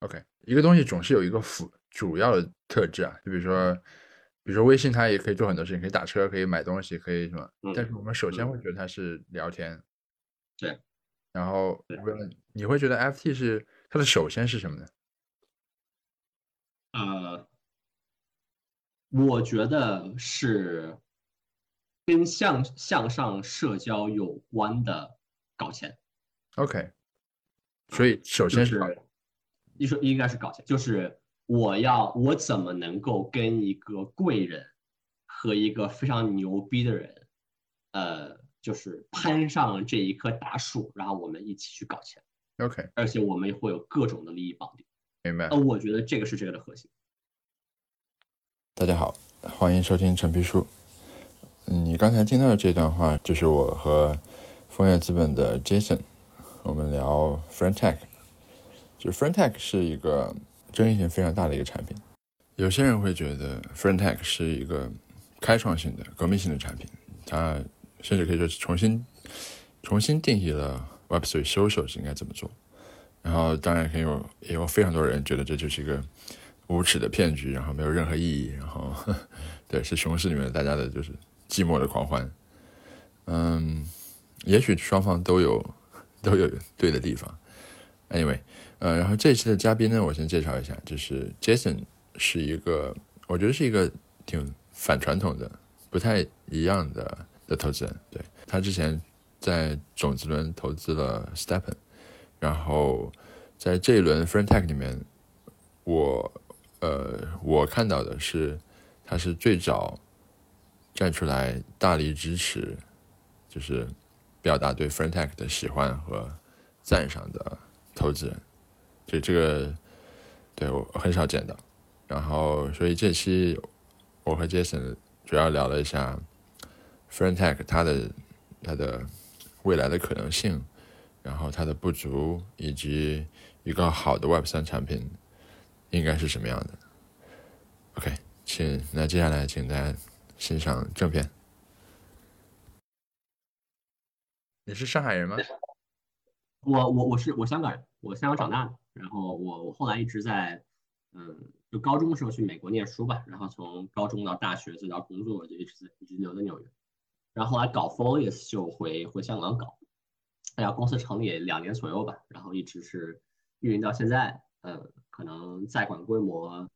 OK，一个东西总是有一个辅主要的特质啊，就比如说，比如说微信，它也可以做很多事情，可以打车，可以买东西，可以什么。但是我们首先会觉得它是聊天。对。然后问你会觉得 FT 是它的首先是什么呢？呃，我觉得是跟向向上社交有关的搞钱。OK。所以首先是。你说应该是搞钱，就是我要我怎么能够跟一个贵人和一个非常牛逼的人，呃，就是攀上这一棵大树，然后我们一起去搞钱。OK，而且我们会有各种的利益绑定。明白。呃，我觉得这个是这个的核心。大家好，欢迎收听陈皮书。你刚才听到的这段话，就是我和枫叶资本的 Jason，我们聊 Friend Tech。就 f r o n t e c h 就 french 是一个争议性非常大的一个产品，有些人会觉得 f r o n t e c h 是一个开创性的、革命性的产品，它甚至可以说是重新重新定义了 Web3 social 是应该怎么做。然后当然也有也有非常多人觉得这就是一个无耻的骗局，然后没有任何意义，然后 对是熊市里面大家的就是寂寞的狂欢。嗯，也许双方都有都有对的地方。Anyway。呃，然后这一期的嘉宾呢，我先介绍一下，就是 Jason 是一个，我觉得是一个挺反传统的、不太一样的的投资人。对他之前在种子轮投资了 Stepen，然后在这一轮 f r e n t e c h 里面，我呃我看到的是他是最早站出来大力支持，就是表达对 f r e n t e c h 的喜欢和赞赏的投资人。就这个，对我很少见到，然后所以这期我和 Jason 主要聊了一下 f r e n t e c h 它的它的未来的可能性，然后它的不足，以及一个好的 Web 三产品应该是什么样的。OK，请那接下来请大家欣赏正片。你是上海人吗？我我我是我香港人，我香港长大的。然后我我后来一直在，嗯，就高中的时候去美国念书吧，然后从高中到大学再到工作我就一直在一直留在纽约，然后后来搞 Folius 就回回香港搞，哎呀，公司成立两年左右吧，然后一直是运营到现在，呃，可能在管规模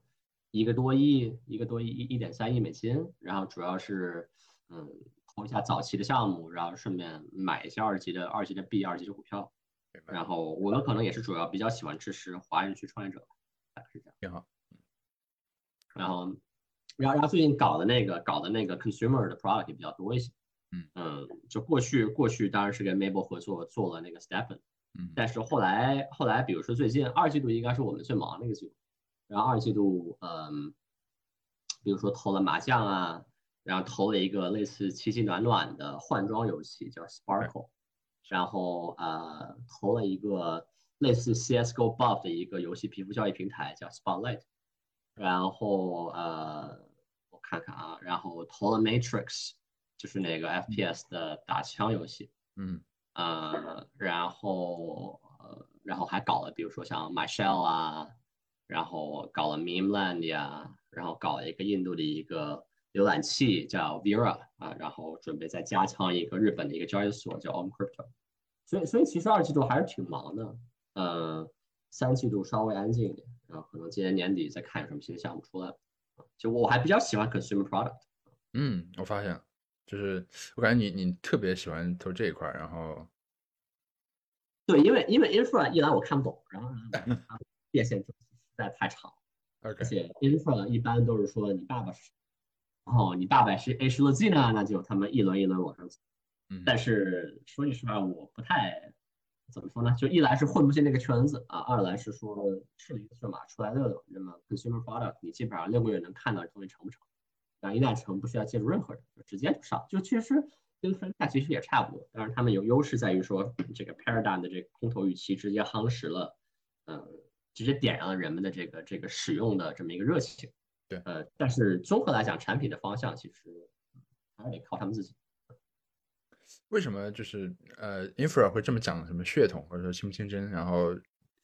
一个多亿，一个多亿一一点三亿美金，然后主要是嗯投一下早期的项目，然后顺便买一下二级的二级的币二级的股票。然后我们可能也是主要比较喜欢支持华人区创业者，大概是这样。挺好。然后，然后，然后最近搞的那个搞的那个 consumer 的 product 也比较多一些。嗯嗯，就过去过去当然是跟 Mabel 合作做了那个 Stephen。嗯。但是后来后来，比如说最近二季度应该是我们最忙的一个季度。然后二季度，嗯，比如说投了麻将啊，然后投了一个类似奇迹暖暖的换装游戏叫 Sparkle。然后呃投了一个类似 CS:GO Buff 的一个游戏皮肤交易平台叫 Spotlight，然后呃我看看啊，然后投了 Matrix，就是那个 FPS 的打枪游戏，嗯呃然后呃然后还搞了比如说像 MyShell 啊，然后搞了 Memeland 呀，然后搞了一个印度的一个。浏览器叫 Vera 啊，然后准备再加强一个日本的一个交易所叫 OmCrypto，所以所以其实二季度还是挺忙的，呃，三季度稍微安静一点，然后可能今年年底再看有什么新的项目出来。就我还比较喜欢 consumer product。嗯，我发现，就是我感觉你你特别喜欢投这一块，然后，对，因为因为 infra 一来我看不懂，然后 变现周期实在太长，而且 infra 一般都是说你爸爸是。然后你大摆是 H 乐 G 呢，那就他们一轮一轮往上走。嗯，但是说句实话，我不太怎么说呢？就一来是混不进那个圈子啊，二来是说是一个车马出来溜溜。那么 consumer product 你基本上六个月能看到东西成不成？啊，一旦成，不需要借助任何人，就直接就上。就其实跟 e n 其实也差不多，但是他们有优势在于说这个 paradigm 的这个空头预期直接夯实了，嗯，直接点燃了人们的这个这个使用的这么一个热情。对，呃，但是综合来讲，产品的方向其实还是得靠他们自己。为什么就是呃，infra 会这么讲什么血统或者说清不清真，然后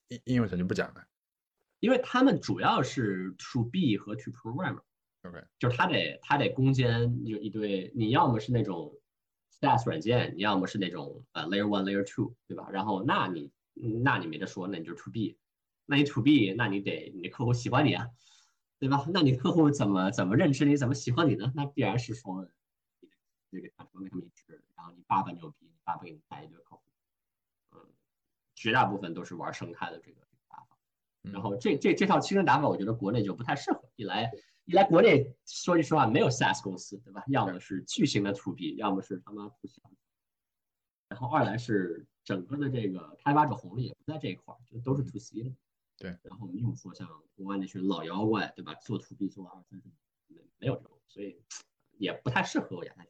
应应用层就不讲了？因为他们主要是 to B 和 to programmer。OK，就是他得他得攻坚就一堆，你要么是那种 SaaS 软件，你要么是那种呃 Layer One、Layer Two，对吧？然后那你那你没得说，那你就是 To B，那你 To B，那你得你的客户喜欢你啊，对吧？那你客户怎么怎么认知你，怎么喜欢你呢？那必然是说你这个产品跟他们一致，然后你爸爸牛逼，你爸爸给你带一堆客户，嗯，绝大部分都是玩生态的这个打法，然后这这这套七人打法，我觉得国内就不太适合，一来。一来国内说句实话，没有 SaaS 公司，对吧？要么是巨型的 To B，要么是他妈不小。然后二来是整个的这个开发者红利也不在这一块儿，就都是 To C 的。对。然后又说像国外那群老妖怪，对吧？做 To B 做二三十年，没有这种，所以也不太适合亚太。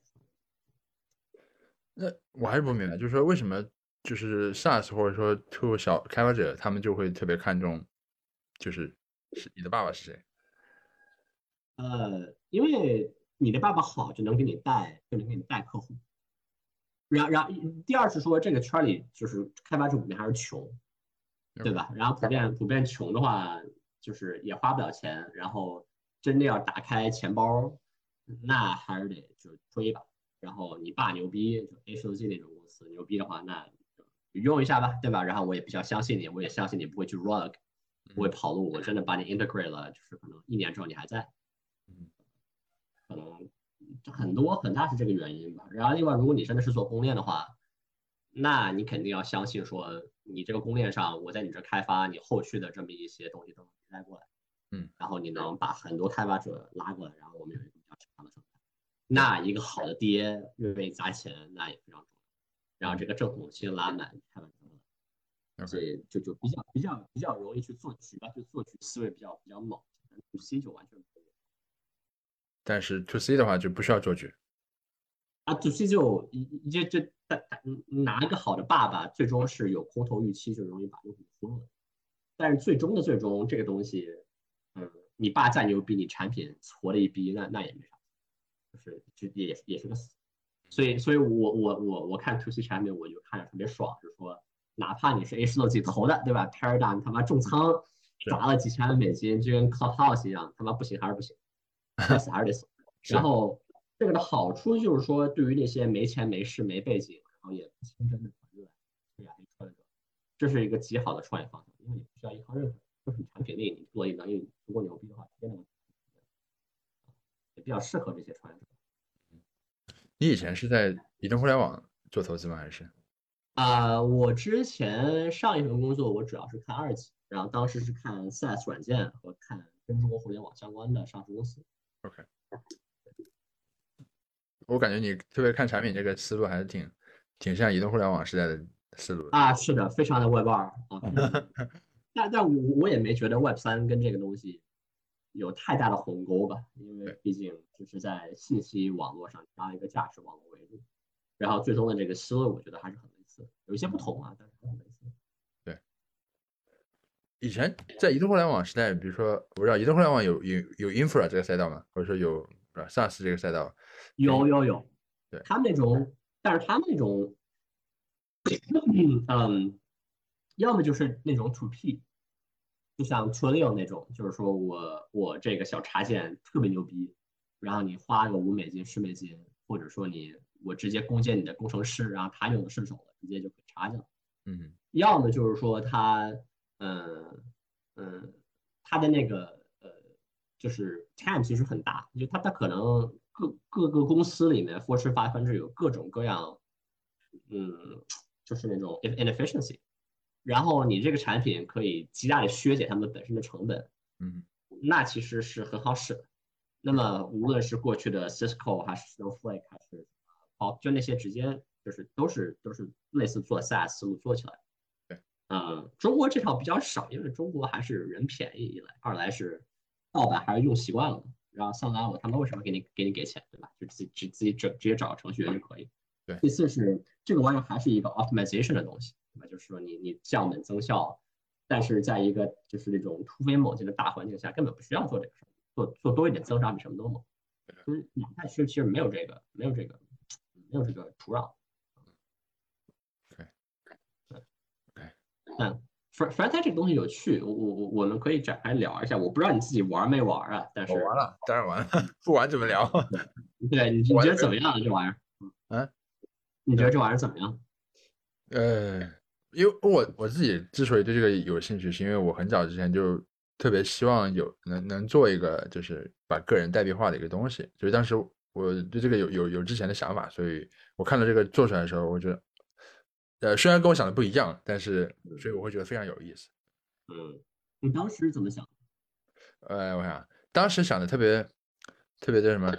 那我还是不明白，就是说为什么就是 SaaS 或者说 To 小开发者，他们就会特别看重，就是是你的爸爸是谁？呃，因为你的爸爸好，就能给你带，就能给你带客户。然然第二是说，这个圈里就是开发者普遍还是穷，对吧？然后普遍普遍穷的话，就是也花不了钱。然后真的要打开钱包，那还是得就推吧。然后你爸牛逼，就 A 数 G 那种公司牛逼的话，那就用一下吧，对吧？然后我也比较相信你，我也相信你不会去 rug，不会跑路。我真的把你 integrate 了，就是可能一年之后你还在。可能很多很大是这个原因吧。然后另外，如果你真的是做公链的话，那你肯定要相信说，你这个供应链上，我在你这开发，你后续的这么一些东西都能带过来。嗯。然后你能把很多开发者拉过来，然后我们有一个比较强的生态。那一个好的爹愿意砸钱，那也非常重要。然后这个正统性拉满，开发者，所以就就比较比较比较容易去做局吧，就做局思维比较比较猛。to C 就完全不一样。但是 To C 的话就不需要做局。啊，To C 就一就就拿一个好的爸爸，最终是有空头预期，就容易把用户疯了。但是最终的最终，这个东西，嗯，你爸再牛逼，你产品矬了一逼，那那也没啥，就是就也也是个死。所以，所以我我我我看 To C 产品，我就看着特别爽，就是说，哪怕你是 A 十六 G 投的，对吧？Paradigm 他妈重仓。砸了几千万美金，就跟 Clubhouse 一样，他妈不行还是不行，该死还是得死。然后这个的好处就是说，对于那些没钱没势没背景，然后也不清真的团队，创业者，这是一个极好的创业方向，因为你不需要依靠任何人，就是你产品力，你做一能力足够牛逼的话，直接能，也比较适合这些创业者。你以前是在移动互联网做投资吗？还是？啊，我之前上一份工作，我主要是看二级。然后当时是看 SaaS 软件和看跟中国互联网相关的上市公司。OK，我感觉你特别看产品这个思路还是挺挺像移动互联网时代的思路啊，是的，非常的 Web 二啊。但但我我也没觉得 Web 三跟这个东西有太大的鸿沟吧，因为毕竟就是在信息网络上加一个价值网络维度，然后最终的这个思路我觉得还是很类似，有一些不同啊，但是很类似。以前在移动互联网时代，比如说，我知道移动互联网有有有 infra 这个赛道嘛，或者说有 SaaS 这个赛道，有有有，对他们那种，但是他们那种，嗯，要么就是那种 to P，就像 Twilio 那种，就是说我我这个小插件特别牛逼，然后你花个五美金十美金，或者说你我直接攻坚你的工程师，然后他用的顺手了，直接就可以插进来，嗯，要么就是说他。嗯嗯，他的那个呃，就是 TAM 其实很大，就它它可能各各个公司里面 Fortune 500有各种各样，嗯，就是那种 inefficiency，然后你这个产品可以极大的削减他们本身的成本，嗯，那其实是很好使的。那么无论是过去的 Cisco 还是 Snowflake 还是好，就那些直接就是都是都是类似做 SaaS 思路做起来。嗯，中国这套比较少，因为中国还是人便宜一来，二来是盗版还是用习惯了，然后三来我他们为什么给你给你给钱，对吧？就自己直自己整直接找个程序员就可以。对。第四是这个玩意儿还是一个 optimization 的东西，对吧？就是说你你降本增效，但是在一个就是那种突飞猛进的大环境下，根本不需要做这个事儿，做做多一点增长比什么都猛。就是亚太区其实没有这个没有这个没有这个土壤。但 Fran Fran 这个东西有趣，我我我我们可以展开聊一下。我不知道你自己玩没玩啊？但是我玩了，当然玩了，不玩 怎么聊？对你你觉得怎么样这玩意儿？嗯，你觉得这玩意儿怎么样？呃，因为我我自己之所以对这个有兴趣，是因为我很早之前就特别希望有能能做一个就是把个人代币化的一个东西，就是当时我对这个有有有之前的想法，所以我看到这个做出来的时候，我觉得，呃，虽然跟我想的不一样，但是所以我会觉得非常有意思。嗯，你当时怎么想？呃，我想当时想的特别特别的什么，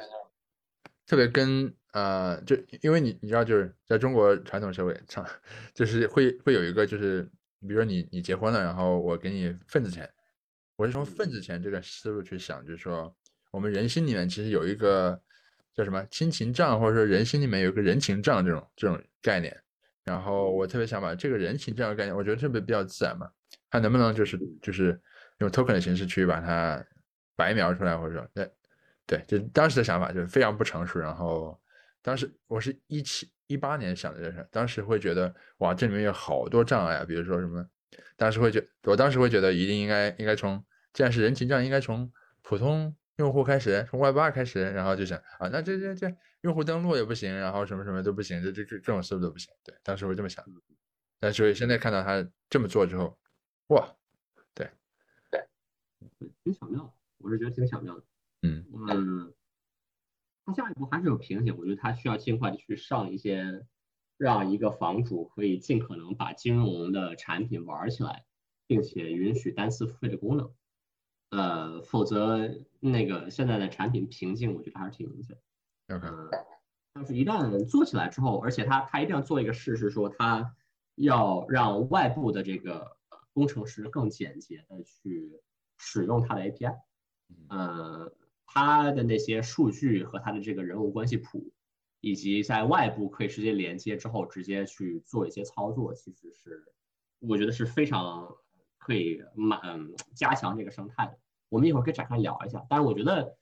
特别跟呃，就因为你你知道，就是在中国传统社会上，就是会会有一个就是，比如说你你结婚了，然后我给你份子钱，我是从份子钱这个思路去想，就是说我们人心里面其实有一个叫什么亲情账，或者说人心里面有一个人情账这种这种概念，然后我特别想把这个人情账的概念，我觉得特别比较自然嘛，看能不能就是就是用 token 的形式去把它白描出来，或者说对对，就当时的想法就是非常不成熟，然后当时我是一七一八年想的这事，当时会觉得哇，这里面有好多障碍啊，比如说什么，当时会觉，我当时会觉得一定应该应该从，既然是人情账，应该从普通用户开始，从 Web 八开始，然后就想啊，那这这这用户登录也不行，然后什么什么都不行，这这这这种思路都不行，对，当时会这么想，但是现在看到他这么做之后，哇，对，对挺巧妙的，我是觉得挺巧妙的。嗯嗯，他下一步还是有瓶颈，我觉得他需要尽快的去上一些，让一个房主可以尽可能把金融的产品玩起来，并且允许单次付费的功能。呃，否则那个现在的产品瓶颈，我觉得还是挺明显。，OK，嗯，但是一旦做起来之后，而且他他一定要做一个事，是说他要让外部的这个呃工程师更简洁的去使用它的 API，呃，它的那些数据和它的这个人物关系谱，以及在外部可以直接连接之后直接去做一些操作，其实是我觉得是非常可以满嗯加强这个生态的。我们一会儿可以展开聊一下，但是我觉得，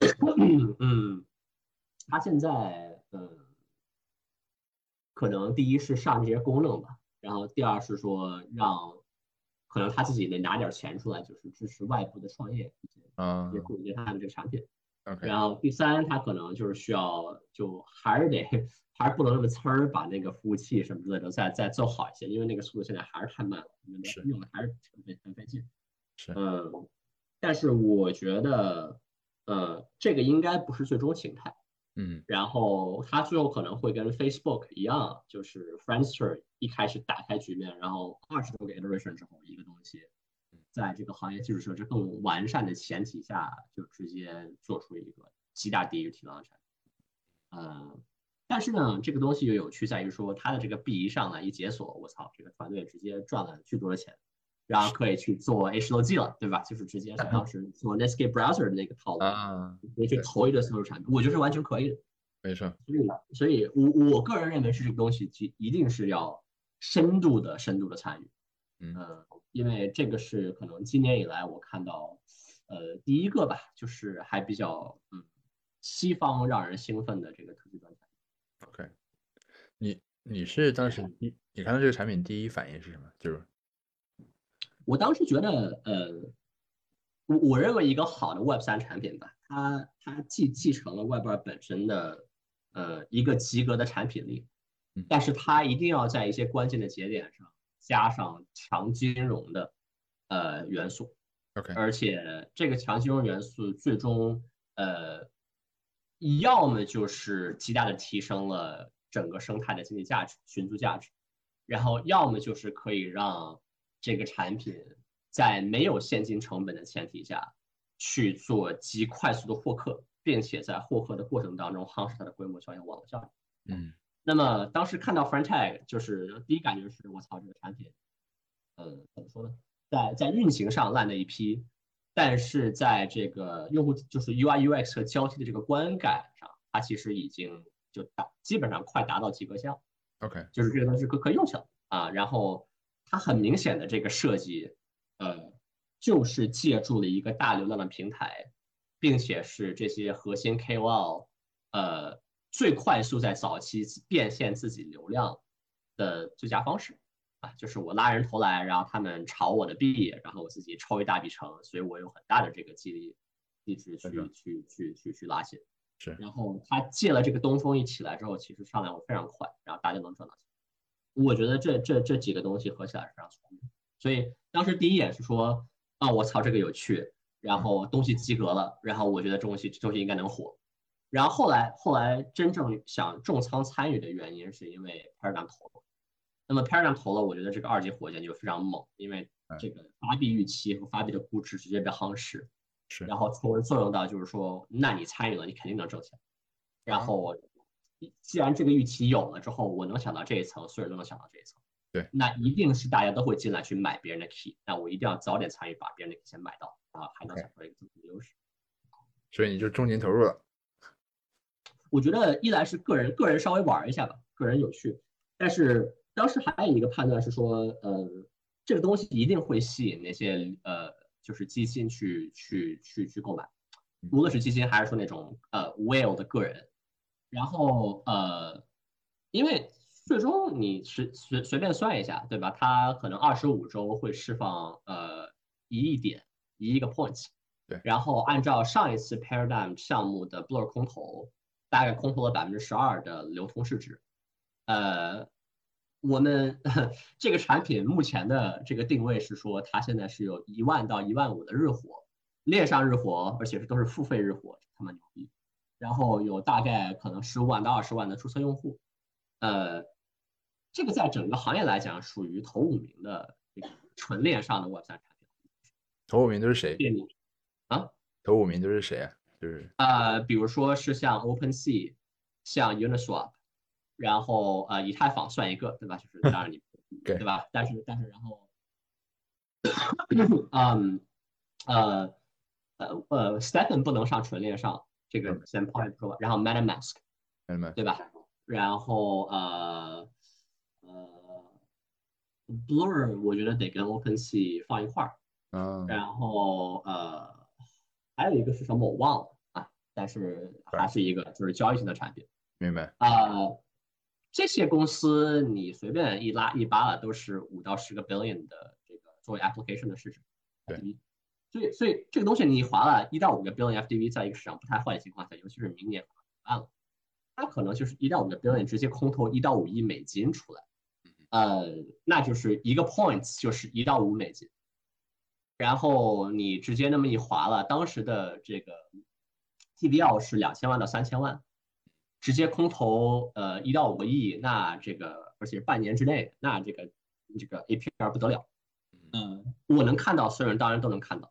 嗯。它现在，嗯，可能第一是上这些功能吧，然后第二是说让，可能他自己得拿点钱出来，就是支持外部的创业，啊也鼓励他们这个产品。然后第三，他可能就是需要，就还是得，还是不能那么呲儿把那个服务器什么之类的再再做好一些，因为那个速度现在还是太慢了，是用的还是挺费很费劲。是嗯，但是我觉得，呃，这个应该不是最终形态。嗯然后它最后可能会跟 Facebook 一样，就是 Friendster 一开始打开局面，然后二十多个 iteration 之后，一个东西在这个行业基础设施更完善的前提下，就直接做出一个极大低于体量的产品。呃，但是呢，这个东西又有趣在于说，它的这个币一上来一解锁，我操，这个团队直接赚了巨多的钱，然后可以去做 H 六 G 了，对吧？就是直接是当时做 Netscape Browser 的那个套路。啊，可以去投一个搜索产品，我觉得是完全可以的。没错，所以，所以我我个人认为是这个东西，其一定是要深度的、深度的参与。嗯呃，因为这个是可能今年以来我看到，呃，第一个吧，就是还比较嗯，西方让人兴奋的这个科技端产品。OK，你你是当时你你看到这个产品第一反应是什么？就是我当时觉得，呃，我我认为一个好的 Web 三产品吧，它它既继承了 Web 二本身的呃一个及格的产品力嗯，但是它一定要在一些关键的节点上加上强金融的呃元素，OK，而且这个强金融元素最终呃，要么就是极大的提升了整个生态的经济价值、寻租价值，然后要么就是可以让这个产品在没有现金成本的前提下去做极快速的获客，并且在获客的过程当中夯实它的规模效应、网络效应。嗯那么当时看到 f r a n Tag，就是第一感觉是我操，这个产品，呃，怎么说呢，在在运行上烂的一批，但是在这个用户就是 UI UX 和交替的这个观感上，它其实已经就达基本上快达到及格线了，OK，就是这个东西可可以用起来啊。然后它很明显的这个设计，呃，就是借助了一个大流量的平台，并且是这些核心 KOL，呃。最快速在早期变现自己流量的最佳方式啊，就是我拉人头来，然后他们炒我的币，然后我自己抽一大笔成，所以我有很大的这个激励，一直去去去去去拉新。是，然后他借了这个东风一起来之后，其实上来会非常快，然后大家能赚到钱。我觉得这这这几个东西合起来是非常聪明。所以当时第一眼是说，啊，我操，这个有趣，然后东西及格了，然后我觉得这东西这东西应该能火。然后后来后来真正想重仓参与的原因，是因为 Paradigm 投了。那么 Paradigm 投了，我觉得这个二级火箭就非常猛，因为这个发币预期和发币的估值直接被夯实。是，然后从而作用到就是说，那你参与了，你肯定能挣钱。然后，既然这个预期有了之后，我能想到这一层，所有人都能想到这一层。对，那一定是大家都会进来去买别人的 key，那我一定要早点参与，把别人的 key 先买到，然后还能享受一个增值优势。所以你就重金投入了。我觉得一来是个人个人稍微玩一下吧，个人有趣，但是当时还有一个判断是说，呃，这个东西一定会吸引那些呃。就是基金去去去去购买，无论是基金还是说那种呃 whale 的个人，然后呃，因为最终你随随随便算一下，对吧？它可能二十五周会释放呃一亿点一亿个 points，对，然后按照上一次 paradigm 项目的 blur 空投，大概空投了百分之十二的流通市值，呃。我们 这个产品目前的这个定位是说，它现在是有一万到一万五的日活，链上日活，而且是都是付费日活，他妈牛逼。然后有大概可能十五万到二十万的注册用户，呃，这个在整个行业来讲属于头五名的这个纯链上的 Web 三产品。头五名都是谁？啊？头五名都是谁啊？就是呃，比如说是像 OpenSea，像 Uniswap。然后呃，以太坊算一个，对吧？就是当然你 对吧？但是但是然后，嗯呃呃呃，Stephen 不能上纯链上，这个先抛开不说。然后 MetaMask，对吧？然后呃呃，Blur 我觉得得跟 OpenSea 放一块儿。嗯。然后呃，还有一个是什么我忘了啊，但是还是一个就是交易性的产品。明白。啊。这些公司你随便一拉一扒拉都是五到十个 billion 的这个作为 application 的市值，对，所以所以这个东西你划了一到五个 billion FDV，在一个市场不太坏的情况下，尤其是明年完了，它可能就是一到五个 billion 直接空投一到五亿美金出来，呃，那就是一个 points 就是一到五美金，然后你直接那么一划了，当时的这个 TVL 是两千万到三千万。直接空投呃一到五个亿，那这个而且半年之内，那这个这个 APR 不得了。嗯，我能看到，所有人当然都能看到。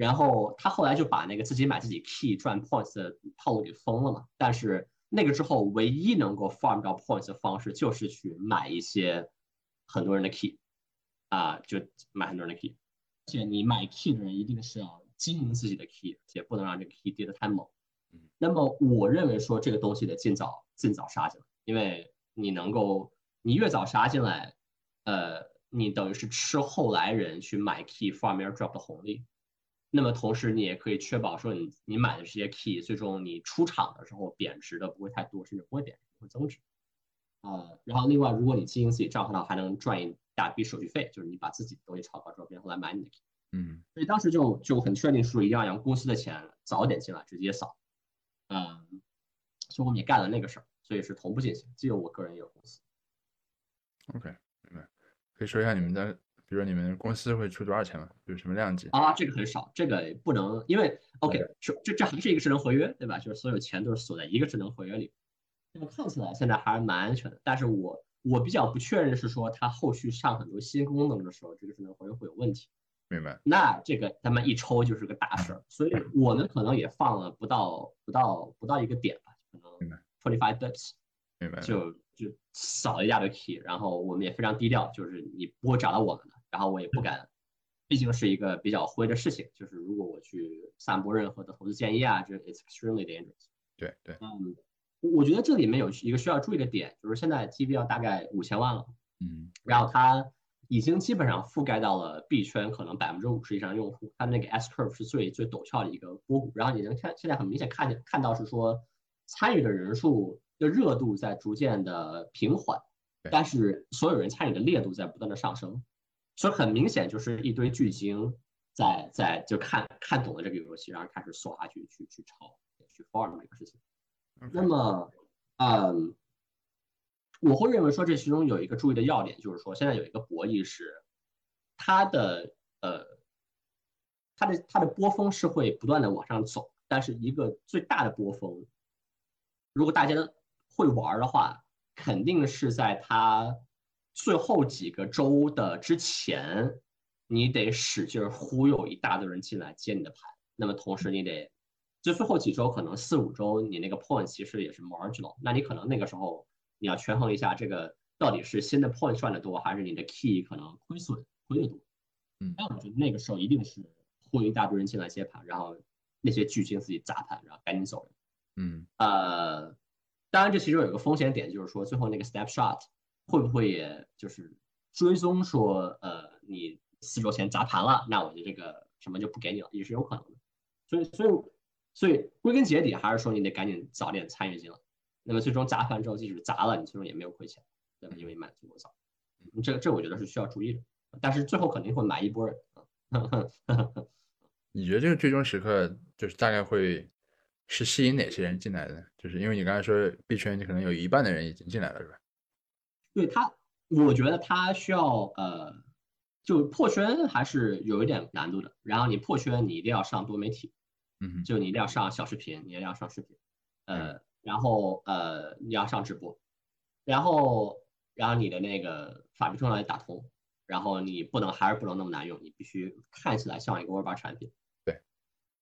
然后他后来就把那个自己买自己 key 赚 points 的套路给封了嘛。但是那个之后，唯一能够 farm 到 points 的方式就是去买一些很多人的 key，啊，就买很多人的 key。而且你买 key 的人一定是要经营自己的 key，且不能让这个 key 跌得太猛。那么我认为说这个东西得尽早尽早杀进来，因为你能够你越早杀进来，呃，你等于是吃后来人去买 key farm airdrop 的红利。那么同时你也可以确保说你你买的这些 key 最终你出厂的时候贬值的不会太多，甚至不会贬值，会增值。呃，然后另外如果你经营自己账号的话，还能赚一大笔手续费，就是你把自己的东西炒高之后，别人来买你的 key。嗯，所以当时就就很确定说一定要让公司的钱早点进来，直接扫。嗯，所以我们也干了那个事儿，所以是同步进行，既有我个人也有公司。OK，明白。可以说一下你们的，比如说你们公司会出多少钱吗？有什么量级？啊，这个很少，这个不能，因为 OK，这这这还是一个智能合约，对吧？就是所有钱都是锁在一个智能合约里。那么看起来现在还是蛮安全的，但是我我比较不确认是说它后续上很多新功能的时候，这个智能合约会有问题。明白，那这个他们一抽就是个大事儿，所以我们可能也放了不到不到不到一个点吧，可能 twenty five bits，明白，就就扫了一大堆 key，然后我们也非常低调，就是你不会找到我们的，然后我也不敢，毕竟是一个比较灰的事情，就是如果我去散播任何的投资建议啊，这 it's extremely dangerous。对对，嗯，我觉得这里面有一个需要注意的点，就是现在 T V 要大概五千万了，嗯，然后它。已经基本上覆盖到了币圈可能百分之五十以上用户，它那个 S curve 是最最陡峭的一个波谷。然后你能看现在很明显看见看到是说参与的人数的热度在逐渐的平缓，但是所有人参与的烈度在不断的上升，所以很明显就是一堆巨星在在就看看懂了这个游戏，然后开始梭哈去去去抄去 farm 这个事情。那么，嗯，我会认为说这其中有一个注意的要点，就是说现在有一个博弈是它的呃它的它的波峰是会不断的往上走，但是一个最大的波峰，如果大家会玩的话。肯定是在它最后几个周的之前，你得使劲忽悠一大堆人进来接你的盘。那么同时你得，就最后几周可能四五周，你那个 point 其实也是 marginal。那你可能那个时候你要权衡一下，这个到底是新的 point 赚的多，还是你的 key 可能亏损亏的多。嗯，那我觉得那个时候一定是忽悠一大堆人进来接盘，然后那些巨鲸自己砸盘，然后赶紧走人。嗯，呃。当然，这其中有一个风险点，就是说最后那个 snapshot 会不会也就是追踪说，呃，你四周前砸盘了，那我就这个什么就不给你了，也是有可能的。所以，所以，所以归根结底还是说你得赶紧早点参与进来。那么最终砸盘之后，即使砸了，你最终也没有亏钱，对吧？因为买的足够早。这这我觉得是需要注意的。但是最后肯定会买一波人。你觉得这个最终时刻就是大概会？是吸引哪些人进来的？就是因为你刚才说币圈，你可能有一半的人已经进来了，是吧？对他，我觉得他需要呃，就破圈还是有一点难度的。然后你破圈，你一定要上多媒体，嗯，就你一定要上小视频，你一定要上视频，呃，然后呃，你要上直播，然后然后你的那个法币通道也打通，然后你不能还是不能那么难用，你必须看起来像一个 Web 产品，对，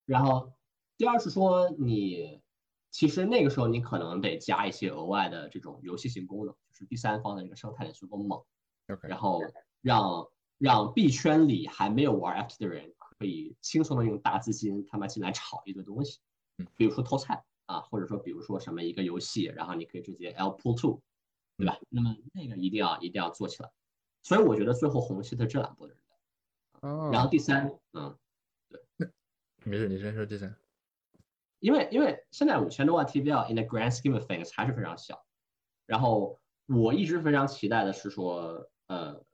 然后。第二是说，你其实那个时候你可能得加一些额外的这种游戏性功能，就是第三方的这个生态得足够猛，然后让让币圈里还没有玩 FT 的人可以轻松的用大资金他妈进来炒一堆东西，比如说偷菜啊，或者说比如说什么一个游戏，然后你可以直接 L pull two，对吧？那么那个一定要一定要做起来。所以我觉得最后红期的这两波人，然后第三，嗯，对，没事，你先说第三。因为因为现在五千多万 TBL in the grand scheme of things 还是非常小，然后我一直非常期待的是说，呃，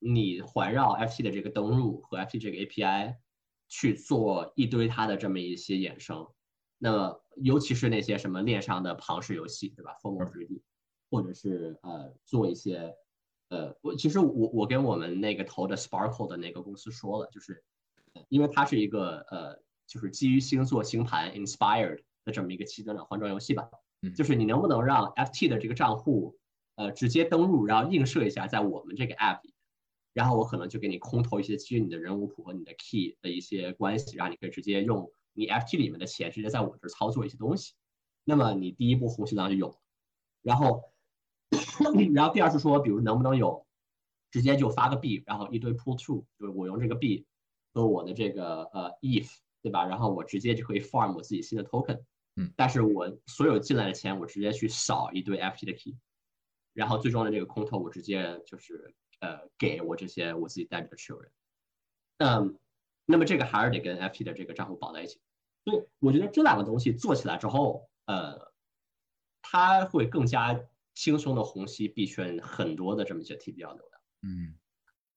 你环绕 FT 的这个登录和 FT 这个 API 去做一堆它的这么一些衍生，那么尤其是那些什么链上的庞氏游戏，对吧？Formal 3D，或者是呃做一些，呃，我其实我我跟我们那个投的 Sparkle 的那个公司说了，就是因为它是一个呃。就是基于星座星盘 inspired 的这么一个七端的换装游戏吧，就是你能不能让 FT 的这个账户，呃，直接登录，然后映射一下在我们这个 app 里，然后我可能就给你空投一些基于你的人物谱和你的 key 的一些关系，让你可以直接用你 FT 里面的钱直接在我这儿操作一些东西，那么你第一步红心量就有了，然后，然后第二是说，比如能不能有直接就发个币，然后一堆 pull through，就是我用这个币和我的这个呃 if。对吧？然后我直接就可以 farm 我自己新的 token，嗯，但是我所有进来的钱，我直接去扫一堆 FT 的 key，然后最终的这个空投，我直接就是呃给我这些我自己代理的持有人，嗯，那么这个还是得跟 FT 的这个账户绑在一起，所以我觉得这两个东西做起来之后，呃，它会更加轻松的虹吸币圈很多的这么一些 TBL 流量，嗯，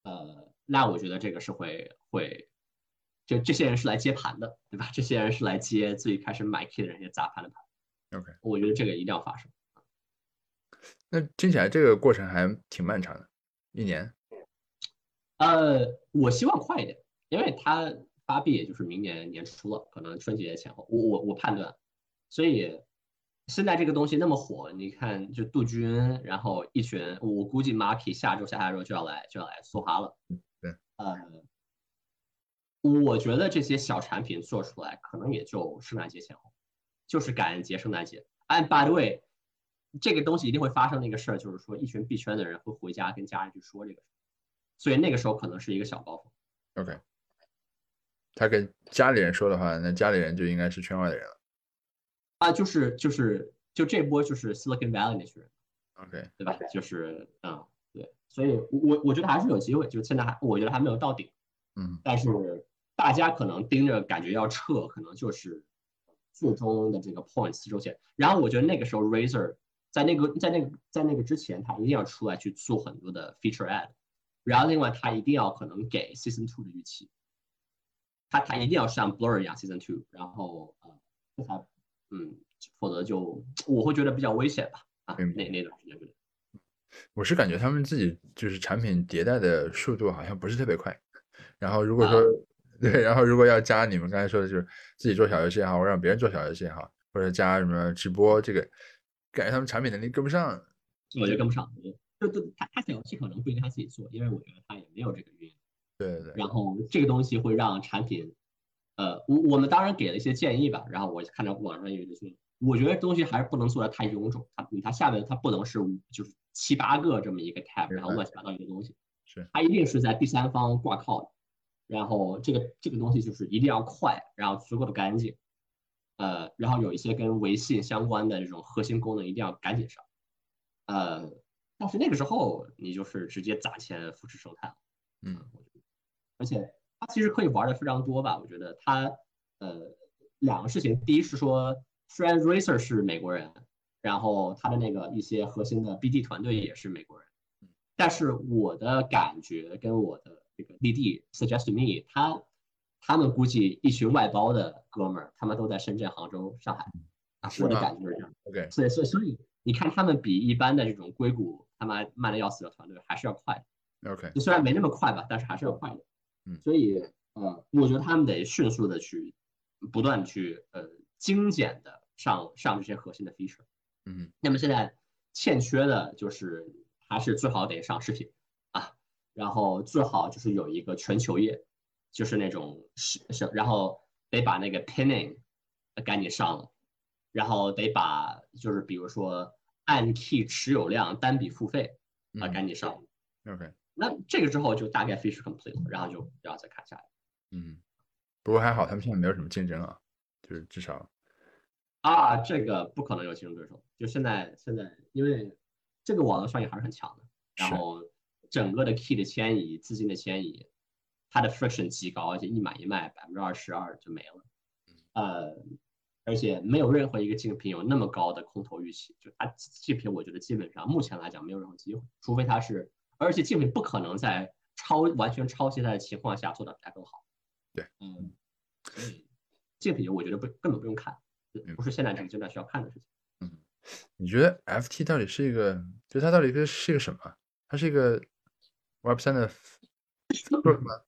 呃，那我觉得这个是会会。就这些人是来接盘的，对吧？这些人是来接最开始买 key 的人些砸盘的盘。OK，我觉得这个一定要发生。那听起来这个过程还挺漫长的，一年。呃，我希望快一点，因为它发币也就是明年年初了，可能春节前后。我我我判断，所以现在这个东西那么火，你看就杜军，然后一群，我估计 Marky 下周下下周就要来就要来梭哈了。对，呃。我觉得这些小产品做出来，可能也就圣诞节前后，就是感恩节、圣诞节。And by the way，这个东西一定会发生的一个事儿，就是说一群币圈的人会回家跟家人去说这个，所以那个时候可能是一个小高峰。OK，他跟家里人说的话，那家里人就应该是圈外的人了。啊，就是就是就这波就是 Silicon Valley 那群人。OK，对吧？就是嗯，对，所以我我觉得还是有机会，就现在还我觉得还没有到顶。嗯，但是。大家可能盯着感觉要撤，可能就是最终的这个 point 四周线。然后我觉得那个时候 Razer 在那个在那个在那个之前，它一定要出来去做很多的 feature ad，然后另外它一定要可能给 season two 的预期，它它一定要像 Blur 一样 season two，然后呃，这才嗯，否则就我会觉得比较危险吧啊，嗯那那段时间觉得。我是感觉他们自己就是产品迭代的速度好像不是特别快。然后如果说、对，然后如果要加你们刚才说的就是自己做小游戏也好，或者让别人做小游戏也好，或者加什么直播，这个感觉他们产品能力跟不上。我觉得跟不上。就就他他小游戏可能不一定他自己做，因为我觉得他也没有这个运营。对对对，然后这个东西会让产品，呃，我我们当然给了一些建议吧。然后我看到网上有人说，我觉得东西还是不能做的太臃肿，它它下面它不能是就是七八个这么一个 tab，然后乱七八糟一个东西，是它一定是在第三方挂靠的。然后这个这个东西就是一定要快，然后足够的干净，呃，然后有一些跟微信相关的这种核心功能一定要赶紧上，呃，但是那个时候你就是直接砸钱扶持生态了，嗯，而且它其实可以玩的非常多吧，我觉得它呃两个事情，第一是说虽然 Racer 是美国人，然后他的那个一些核心的 BD 团队也是美国人，但是我的感觉跟我的这个 DD suggest to me，他他们估计一群外包的哥们儿，他们都在深圳、杭州、上海，啊，我的感觉是这样。OK，所以所以所以你看他们比一般的这种硅谷他妈慢的要死的团队还是要快的，OK，就虽然没那么快吧，但是还是要快的。嗯所以呃，我觉得他们得迅速的去不断去呃精简的上上这些核心的 feature。嗯那么现在欠缺的就是还是最好得上视频啊，然后最好就是有一个全球页，就是那种是是，然后得把那个 pinning 赶紧上了，然后得把就是比如说按 key 持有量单笔付费啊嗯赶紧上，OK，那这个之后就大概 feature complete 了，然后就然后再看下来。嗯，不过还好他们现在没有什么竞争啊，就是至少啊，这个不可能有竞争对手。就现在，现在因为这个网络效应还是很强的，然后整个的 key 的迁移、资金的迁移，它的 friction 极高，而且一买一卖百分之二十二就没了。呃，而且没有任何一个竞品有那么高的空头预期，就它竞品，我觉得基本上目前来讲没有任何机会，除非它是，而且竞品不可能在超完全超现在的情况下做到比它更好。对，嗯，所以竞品我觉得不根本不用看。嗯不是现在这个阶段需要看的事情。嗯，你觉得 FT 到底是一个，就它到底是是一个什么？它是一个 Web 三的做什么？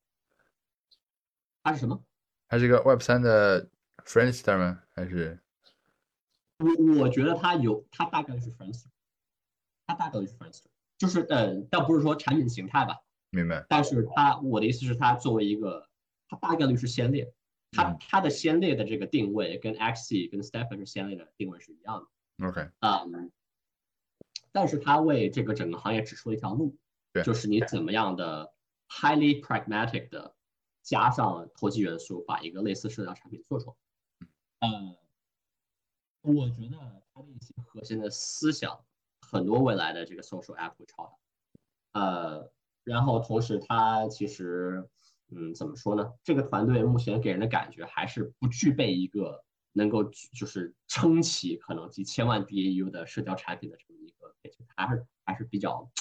它是什么？它是一个 Web 三的 Friendster 吗？还是我我觉得它有，它大概率是 Friendster，它大概率是 Friendster，就是呃，倒不是说产品形态吧，明白？但是它我的意思是它作为一个，它大概率是先烈，它嗯它的先烈的这个定位跟 XC 跟 Stephen 是先烈的定位是一样的。OK，嗯，但是它为这个整个行业指出了一条路，对就是你怎么样的 highly pragmatic 的加上投机元素，把一个类似社交产品做出来。呃，我觉得它的一些核心的思想，很多未来的这个 social app 会抄的。呃，然后同时它其实，嗯，怎么说呢？这个团队目前给人的感觉还是不具备一个能够就是撑起可能几千万 DAU 的社交产品的这么一个背景，还是还是比较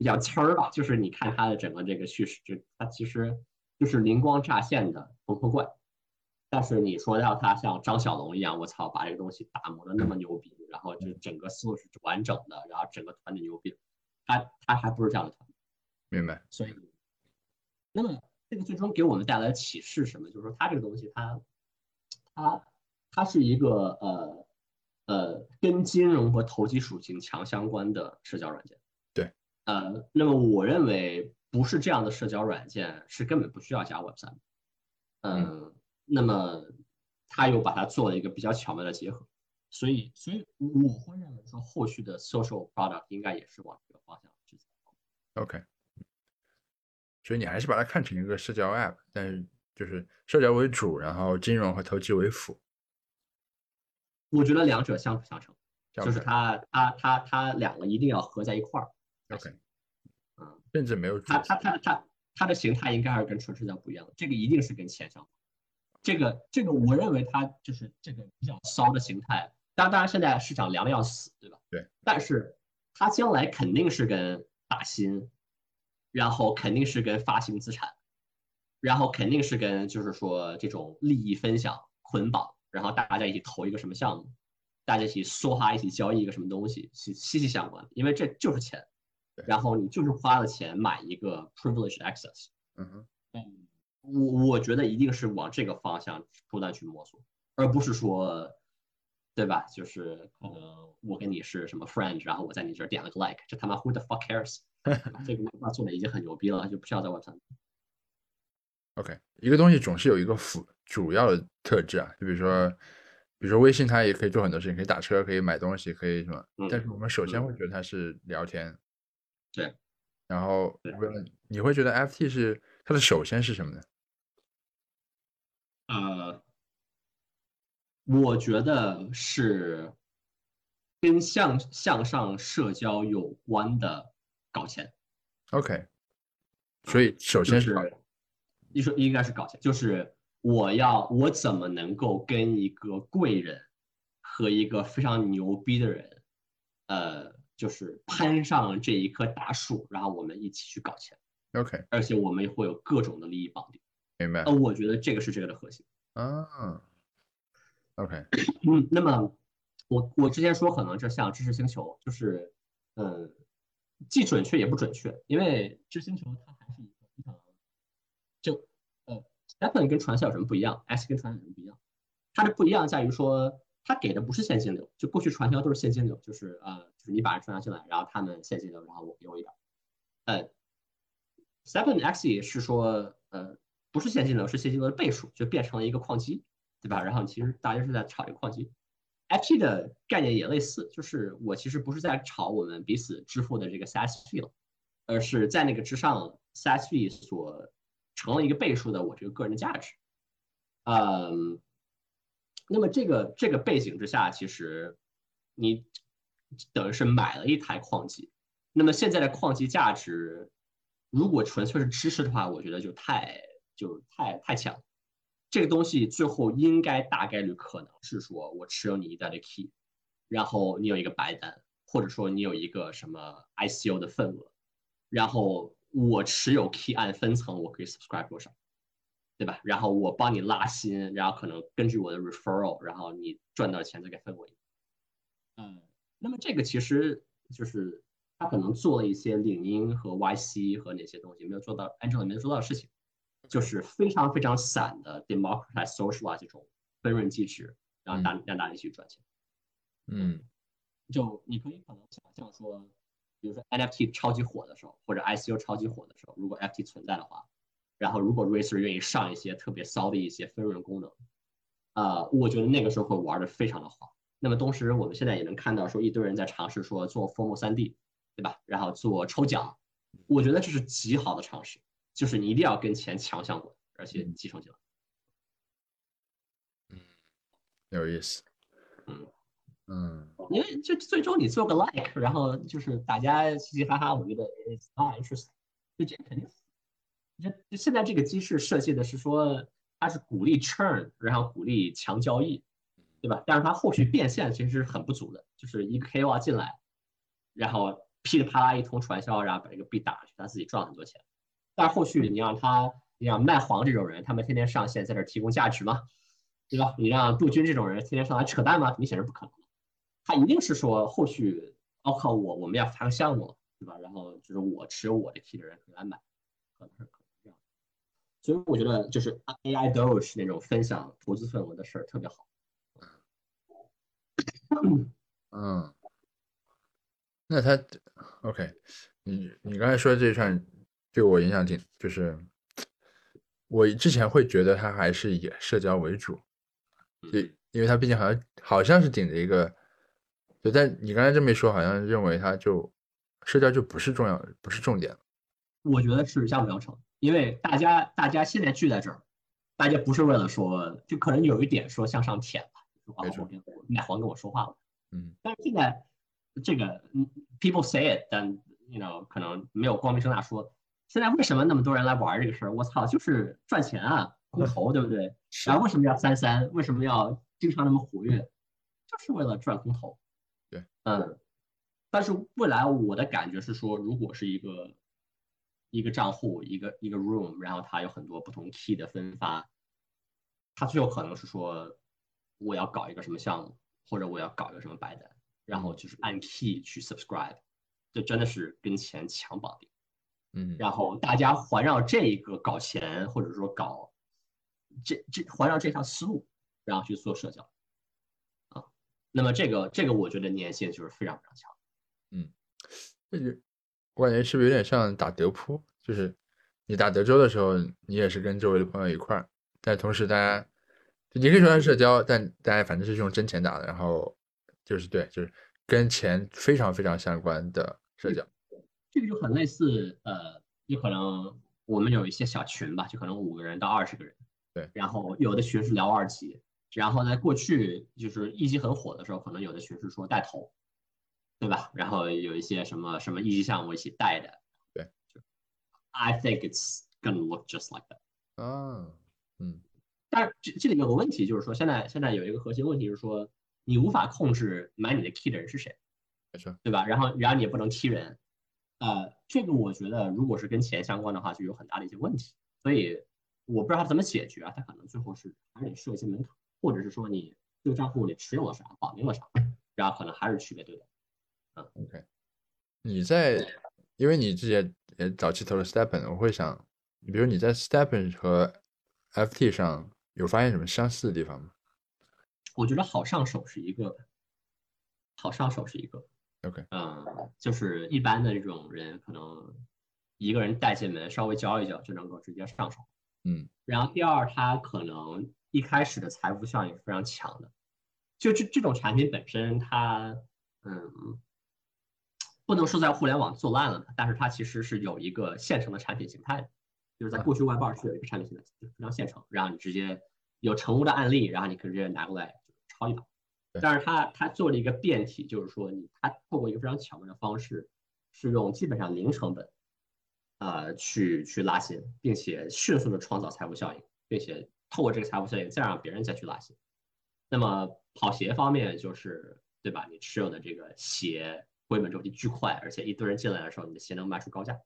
比较呲儿吧。就是你看它的整个这个叙事，就它其实就是灵光乍现的缝合怪。但是你说要它像张小龙一样，我操，把这个东西打磨的那么牛逼，然后就整个思路是完整的，然后整个团队牛逼，他他还不是这样的团队。明白？所以，那么这个最终给我们带来的启示什么？就是说，它这个东西它，它它是一个呃呃跟金融和投机属性强相关的社交软件。对。呃，那么我认为不是这样的社交软件是根本不需要加 Web 三。嗯，那么他又把它做了一个比较巧妙的结合，所以所以我会认为说后续的 social product 应该也是往这个方向去走。OK，所以你还是把它看成一个社交 App，但是就是社交为主，然后金融和投机为辅。我觉得两者相辅相成，就是它它它它两个一定要合在一块儿。OK，嗯，甚至没有主它它它它它的形态应该还是跟纯社交不一样的，这个一定是跟钱相关。这个这个我认为它就是这个比较骚的形态，当当然现在市场凉的要死，对吧？对。但是它将来肯定是跟打新，然后肯定是跟发行资产，然后肯定是跟就是说这种利益分享捆绑，然后大家一起投一个什么项目，大家一起梭哈一起交易一个什么东西，息息息相关，因为这就是钱。然后你就是花了钱买一个 privilege access。嗯哼。嗯。我我觉得一定是往这个方向不断去摸索，而不是说，对吧？就是可能我跟你是什么 friend，然后我在你这儿点了个 like，这他妈 who the fuck cares？这个他做的已经很牛逼了，就不需要在我上。OK，一个东西总是有一个辅主要的特质啊，就比如说，比如说微信，它也可以做很多事情，可以打车，可以买东西，可以什么。但是我们首先会觉得它是聊天。对。然后你会觉得 FT 是它的首先是什么呢？呃，我觉得是跟向向上社交有关的搞钱。OK，所以首先是，你说应该是搞钱，就是我要我怎么能够跟一个贵人和一个非常牛逼的人，呃，就是攀上这一棵大树，然后我们一起去搞钱。OK，而且我们会有各种的利益绑定。明白。呃，我觉得这个是这个的核心。啊，OK。嗯，那么我我之前说可能这像知识星球，就是嗯，既准确也不准确，因为知识星球它还是一个非常就呃，Stephen 跟传销有什么不一样？S 跟传销有什么不一样？它的不一样在于说，它给的不是现金流，就过去传销都是现金流，就是呃，就是你把人传销进来，然后他们现金流，然后我给我一点。呃，Seven X 是说呃。不是现金流，是现金流的倍数，就变成了一个矿机，对吧？然后其实大家是在炒一个矿机。FT 的概念也类似，就是我其实不是在炒我们彼此支付的这个 SaaS 费了，而是在那个之上 SaaS 费所成了一个倍数的我这个个人的价值。嗯，那么这个这个背景之下，其实你等于是买了一台矿机。那么现在的矿机价值，如果纯粹是知识的话，我觉得就太。就太太强，这个东西最后应该大概率可能是说，我持有你一代的 key，然后你有一个白单，或者说你有一个什么 ICO 的份额，然后我持有 key 按分层，我可以 subscribe 多少，对吧？然后我帮你拉新，然后可能根据我的 referral，然后你赚到钱再给分我一。嗯，那么这个其实就是他可能做了一些领英和 YC 和那些东西没有做到 Angel 没有做到的事情。就是非常非常散的 democratize social 这种分润机制，让大让大家去赚钱。嗯，就你可以可能想象说，比如说 NFT 超级火的时候，或者 ICO 超级火的时候，如果 FT 存在的话，然后如果 Racer 愿意上一些特别骚的一些分润功能，啊，我觉得那个时候会玩的非常的好。那么同时，我们现在也能看到说，一堆人在尝试说做 Formal 3D，对吧？然后做抽奖，我觉得这是极好的尝试。就是你一定要跟钱强相关，而且继承起来。嗯，有意思。嗯嗯，因为就最终你做个 like，然后就是大家嘻嘻哈哈，我觉得 it's not interesting。就这肯定，就现在这个机制设计的是说，它是鼓励 churn，然后鼓励强交易，对吧？但是它后续变现其实是很不足的，就是一个 KOL 进来，然后噼里啪啦一通传销，然后把这个币打上去，他自己赚很多钱。但是后续你让他，你让卖黄这种人，他们天天上线在这提供价值吗？对吧？你让杜军这种人天天上来扯淡吗？明显是不可能。他一定是说后续，哦靠，我我们要发个项目，对吧？然后就是我持有我的 T 的人可以来买，可能是。所以我觉得就是 AI Doge 那种分享投资氛围的事儿特别好。嗯，那他 OK，你你刚才说的这串。对我影响挺，就是我之前会觉得他还是以社交为主，就因为他毕竟好像好像是顶着一个，就但你刚才这么一说，好像认为他就社交就不是重要，不是重点了。我觉得是相辅相成，因为大家大家现在聚在这儿，大家不是为了说，就可能有一点说向上舔吧，没错，奶黄跟我说话了，嗯，但是现在这个，people say it，但 you know 可能没有光明正大说。现在为什么那么多人来玩这个事儿？我操，就是赚钱啊，空投，对不对？然后为什么要三三？为什么要经常那么活跃？就是为了赚空投。对，嗯，但是未来我的感觉是说，如果是一个一个账户，一个一个 room，然后它有很多不同 key 的分发，它最有可能是说，我要搞一个什么项目，或者我要搞一个什么白单，然后就是按 key 去 subscribe，这真的是跟钱强绑定。嗯，然后大家环绕这一个搞钱，或者说搞这这环绕这套思路，然后去做社交，啊，那么这个这个我觉得粘性就是非常非常强。嗯，这就我感觉是不是有点像打德扑？就是你打德州的时候，你也是跟周围的朋友一块儿，但同时大家你可以说它是社交，但大家反正是用真钱打的，然后就是对，就是跟钱非常非常相关的社交。这个就很类似，呃，就可能我们有一些小群吧，就可能五个人到二十个人，对，然后有的群是聊二级，然后在过去就是一级很火的时候，可能有的群是说带头，对吧？然后有一些什么什么一级项目一起带的，对，I think it's gonna look just like that。啊，嗯，但是这这里有个问题，就是说现在现在有一个核心问题是说，你无法控制买你的 key 的人是谁，没错，对吧？然后然后你也不能踢人。呃，这个我觉得，如果是跟钱相关的话，就有很大的一些问题。所以我不知道他怎么解决啊。他可能最后是还是得设一些门槛，或者是说你这个账户里持有了啥，绑定了啥，然后可能还是区别对待。嗯，OK。你在，因为你之前也早期投了 Stepen，我会想，比如你在 Stepen 和 FT 上有发现什么相似的地方吗？我觉得好上手是一个，好上手是一个。OK，嗯，就是一般的这种人，可能一个人带进门，稍微教一教就能够直接上手。嗯，然后第二，他可能一开始的财富效应是非常强的。就这这种产品本身，它嗯，不能说在互联网做烂了，但是它其实是有一个现成的产品形态的，就是在过去外包是有一个产品形态，就非常现成，然后你直接有成功的案例，然后你可以直接拿过来抄一把。但是它它做了一个变体，就是说你它透过一个非常巧妙的方式，是用基本上零成本，呃，去去拉新，并且迅速的创造财务效应，并且透过这个财务效应再让别人再去拉新。那么跑鞋方面就是对吧？你持有的这个鞋回本周期巨快，而且一堆人进来的时候，你的鞋能卖出高价。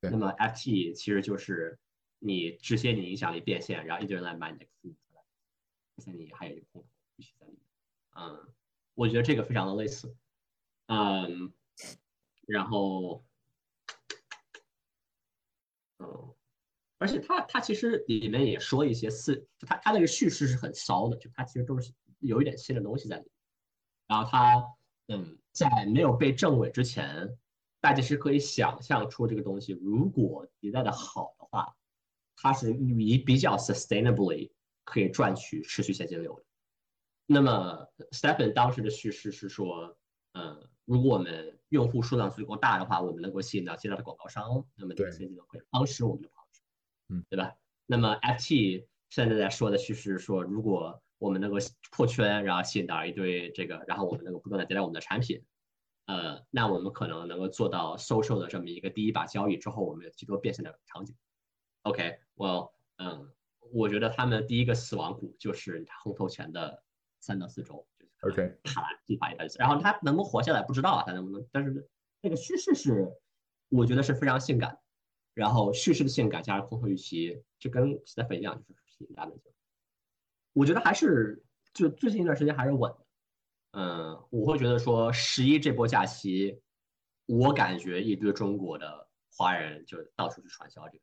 那么 FT 其实就是你直接你影响力变现，然后一堆人来买你的服务出来，而且你还有一个空头必须在里面。嗯，我觉得这个非常的类似，嗯，然后，嗯，而且他他其实里面也说一些四，就他他那个叙事是很骚的，就他其实都是有一点新的东西在里面。然后他嗯，在没有被证伪之前，大家是可以想象出这个东西如果迭代的好的话，它是以比较 sustainably 可以赚取持续现金流的。那么 Stephen 当时的叙事是说，呃，如果我们用户数量足够大的话，我们能够吸引到其他的广告商，那么这些就能会帮实我们的跑者，嗯，对吧？那么 FT 现在在说的叙事是说，如果我们能够破圈，然后吸引到一堆这个，然后我们能够不断的迭代我们的产品，呃，那我们可能能够做到 social 的这么一个第一把交易之后，我们有极多变现的场景。OK，我嗯，我觉得他们第一个死亡谷就是红头前的。三到四周，OK，卡来一发一发，然后他能不能活下来不知道啊，他能不能？但是那个叙事是，我觉得是非常性感，然后叙事的性感加上空头预期，就跟 Stephen 一样，就是吸引大家的。我觉得还是就最近一段时间还是稳的，嗯，我会觉得说十一这波假期，我感觉一堆中国的华人就到处去传销这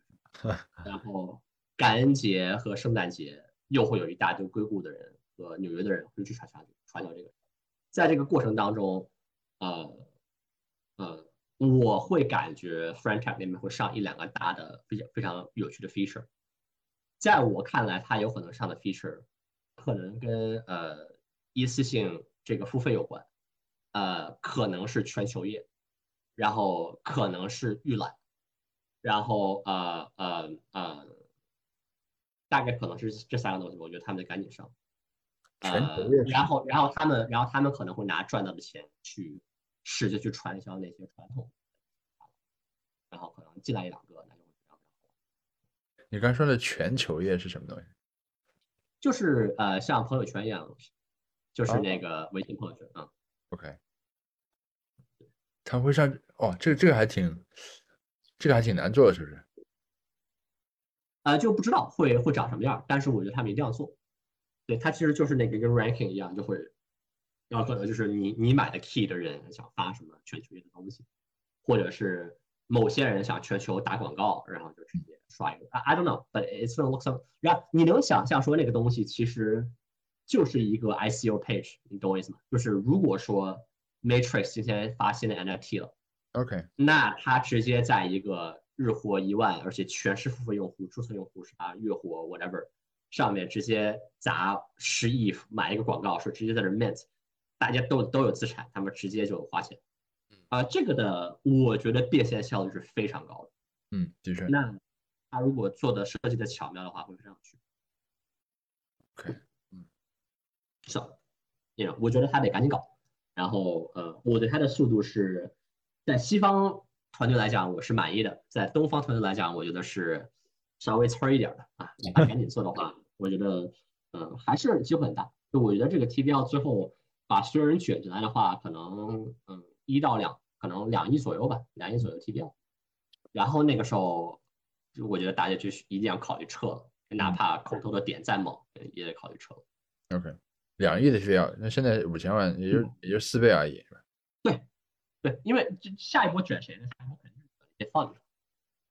个，然后感恩节和圣诞节又会有一大堆硅谷的人。和纽约的人会去传销传销这个，在这个过程当中，呃呃，我会感觉 f r a n c h i s e 那边会上一两个大的非常非常有趣的 feature，在我看来，它有可能上的 feature 可能跟呃一次性这个付费有关，呃，可能是全球业，然后可能是预览，然后呃呃呃，大概可能是这三个东西，我觉得他们得赶紧上。呃，然后，然后他们，然后他们可能会拿赚到的钱去试着去传销那些传统，然后可能进来一两个，那就会非常非常好。你刚说的全球业是什么东西？就是呃，像朋友圈一样的东西，就是那个微信朋友圈啊。OK，他会上哦，这这个还挺，这个还挺难做的，是不是？啊，就不知道会会长什么样，但是我觉得他们一定要做。对，它其实就是那个跟 ranking 一样，就会要可能就是你你买的 key 的人想发什么全球的东西，或者是某些人想全球打广告，然后就直接刷一个。I I don't know，but it's gonna look some。然后你能想象说那个东西其实就是一个 ICO page，你懂我意思吗？就是如果说 Matrix 今天发新的 NFT 了，OK，那它直接在一个日活一万，而且全是付费用户，注册用户是吧？月活 whatever。上面直接砸十亿买一个广告，说直接在这 mint，大家都都有资产，他们直接就花钱。啊，这个的我觉得变现效率是非常高的。嗯，的确。那他如果做的设计的巧妙的话，会非常有趣。OK，嗯，是，你我觉得他得赶紧搞。然后呃，我对他的速度是在西方团队来讲我是满意的，在东方团队来讲，我觉得是稍微粗一点的啊。他赶紧做的话。我觉得，嗯，还是机会很大。就我觉得这个 TBL 最后把所有人卷进来的话，可能，嗯，一到两，可能两亿左右吧，两亿左右 TBL。然后那个时候，就我觉得大家就一定要考虑撤了，哪怕空头的点再猛，也得考虑撤了。OK，两亿的 TBL，那现在五千万，也就也就四倍而已，是吧？对，对，因为这下一波卷谁呢？下一波肯定是那些放着，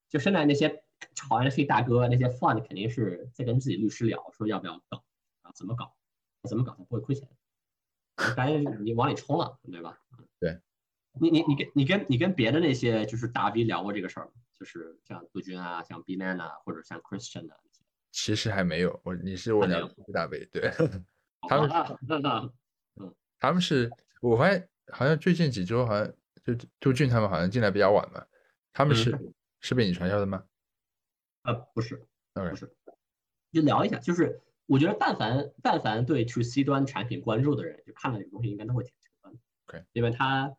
就现在那些。炒 NFT 大哥那些 fund 肯定是在跟自己律师聊，说要不要搞啊？怎么搞？怎么搞才不会亏钱？赶紧你往里冲了，对吧？对，你你你跟你跟你跟别的那些就是大 V 聊过这个事儿吗？就是像杜军啊，像 B Man 啊，或者像 Christian 的。其实还没有，我你是我聊大 V，对，他们嗯，他们是我发现好像最近几周好像就杜俊他们好像进来比较晚嘛，他们是是被你传销的吗？呃，不是，不是，就聊一下，就是我觉得，但凡但凡对 to C 端产品关注的人，就看到这个东西，应该都会挺喜欢的。OK，因为他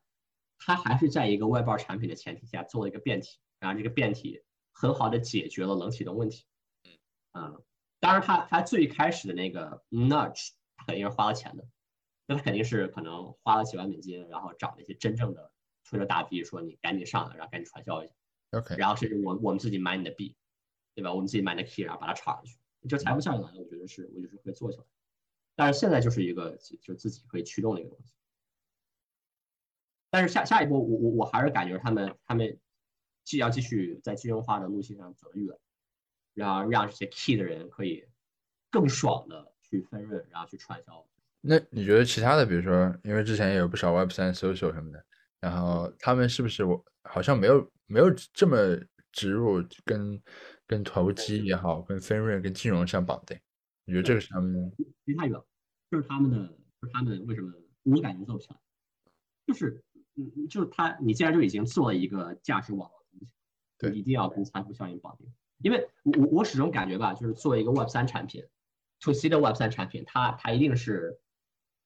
他还是在一个外包产品的前提下做了一个变体，然后这个变体很好的解决了冷启动问题。嗯，当然它它最开始的那个 nudge 肯定是花了钱的，那它肯定是可能花了几万美金，然后找那些真正的吹着大币说你赶紧上来，然后赶紧传销一下。OK，然后甚至我我们自己买你的币。对吧？我们自己买的 key，然后把它炒上去，这财富效应来了，我觉得是，我就是会做起来。但是现在就是一个就自己可以驱动的一个东西。但是下下一步，我我我还是感觉他们他们既要继续在金融化的路线上走得远，然后让这些 key 的人可以更爽的去分润，然后去传销。那你觉得其他的，比如说，因为之前也有不少 Web 三 social 什么的，然后他们是不是我好像没有没有这么植入跟。跟投机也好，跟分润、跟金融相绑定，你觉得这个是他们离太远，就是他们的，就是他们为什么我感觉做不起来，就是嗯，就是他，你既然就已经做了一个价值网络东西，对，一定要跟财富效应绑定，因为我我我始终感觉吧，就是做一个 Web 三产品，To C 的 Web 三产品，它它一定是